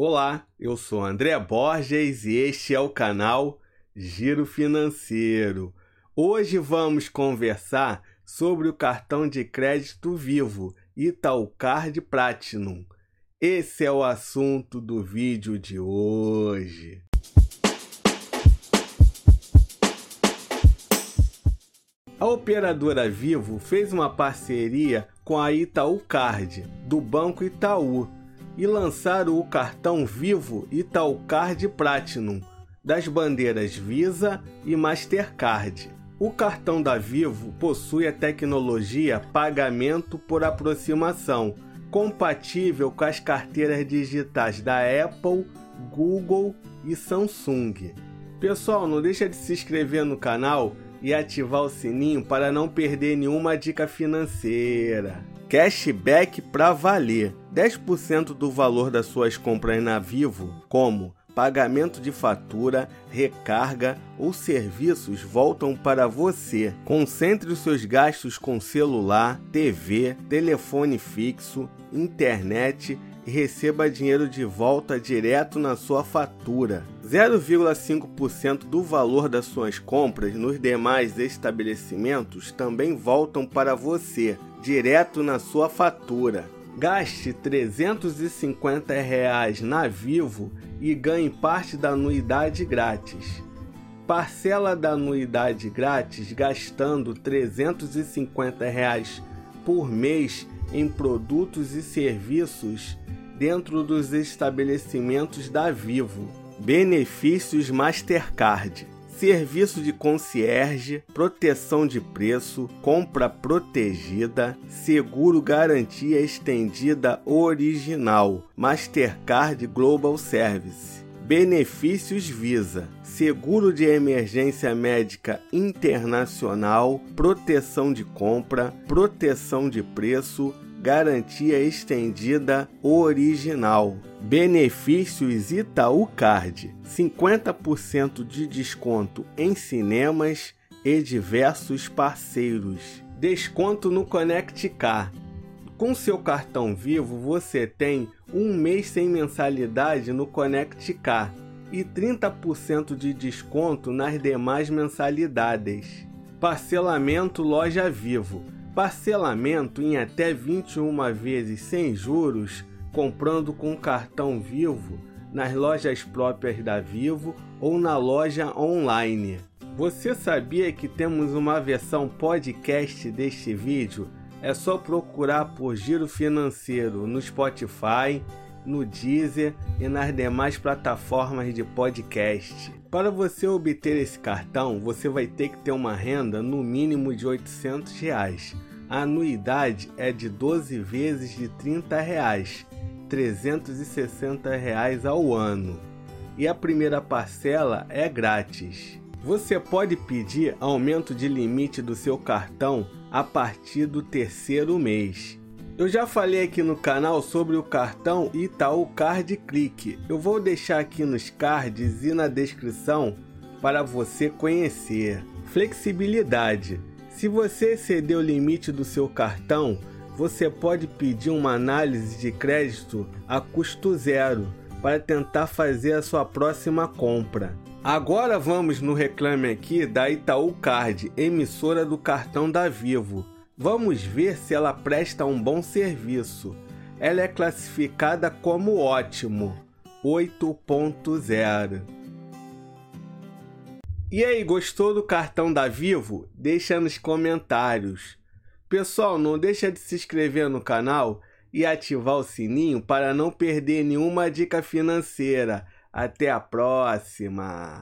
Olá, eu sou André Borges e este é o canal Giro Financeiro. Hoje vamos conversar sobre o cartão de crédito vivo Itaúcard Platinum. Esse é o assunto do vídeo de hoje. A operadora Vivo fez uma parceria com a Itaú Card, do Banco Itaú, e lançaram o cartão Vivo Itaúcard Platinum das bandeiras Visa e Mastercard. O cartão da Vivo possui a tecnologia pagamento por aproximação, compatível com as carteiras digitais da Apple, Google e Samsung. Pessoal, não deixa de se inscrever no canal e ativar o sininho para não perder nenhuma dica financeira. Cashback para valer. 10% do valor das suas compras na Vivo, como pagamento de fatura, recarga ou serviços voltam para você. Concentre os seus gastos com celular, TV, telefone fixo, internet e receba dinheiro de volta direto na sua fatura. 0,5% do valor das suas compras nos demais estabelecimentos também voltam para você direto na sua fatura. Gaste 350 reais na Vivo e ganhe parte da anuidade grátis. Parcela da anuidade grátis gastando 350 reais por mês em produtos e serviços dentro dos estabelecimentos da Vivo. Benefícios Mastercard serviço de concierge, proteção de preço, compra protegida, seguro garantia estendida original, Mastercard Global Service. Benefícios Visa: seguro de emergência médica internacional, proteção de compra, proteção de preço, garantia estendida original. Benefícios Itaú Card: 50% de desconto em cinemas e diversos parceiros. Desconto no Connect Car. Com seu cartão Vivo, você tem um mês sem mensalidade no Connect Car e 30% de desconto nas demais mensalidades. Parcelamento Loja Vivo Parcelamento em até 21 vezes sem juros, comprando com cartão Vivo nas lojas próprias da Vivo ou na loja online. Você sabia que temos uma versão podcast deste vídeo? É só procurar por Giro Financeiro no Spotify, no Deezer e nas demais plataformas de podcast. Para você obter esse cartão, você vai ter que ter uma renda no mínimo de 800 reais. A anuidade é de 12 vezes de 30 reais, 360 reais ao ano. E a primeira parcela é grátis. Você pode pedir aumento de limite do seu cartão a partir do terceiro mês. Eu já falei aqui no canal sobre o cartão Itaú Card Click. Eu vou deixar aqui nos cards e na descrição para você conhecer. Flexibilidade. Se você exceder o limite do seu cartão, você pode pedir uma análise de crédito a custo zero para tentar fazer a sua próxima compra. Agora vamos no reclame aqui da Itaú Card, emissora do cartão da Vivo. Vamos ver se ela presta um bom serviço. Ela é classificada como ótimo, 8.0. E aí, gostou do cartão da Vivo? Deixa nos comentários. Pessoal, não deixa de se inscrever no canal e ativar o sininho para não perder nenhuma dica financeira. Até a próxima!